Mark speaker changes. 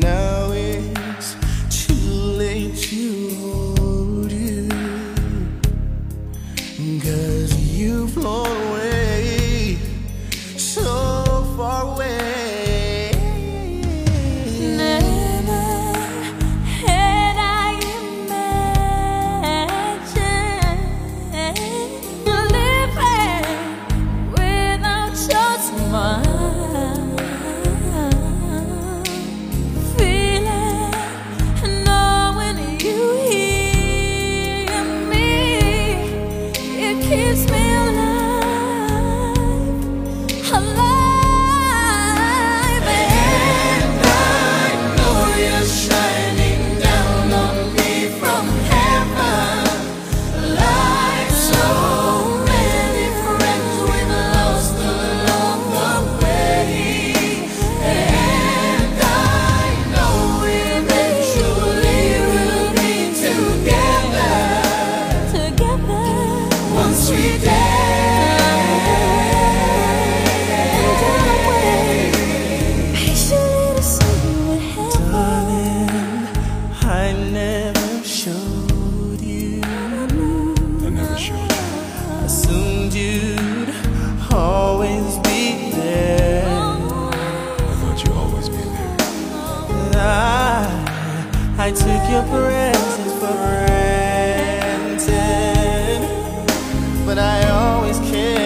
Speaker 1: now it I took your presence for granted, but I always cared.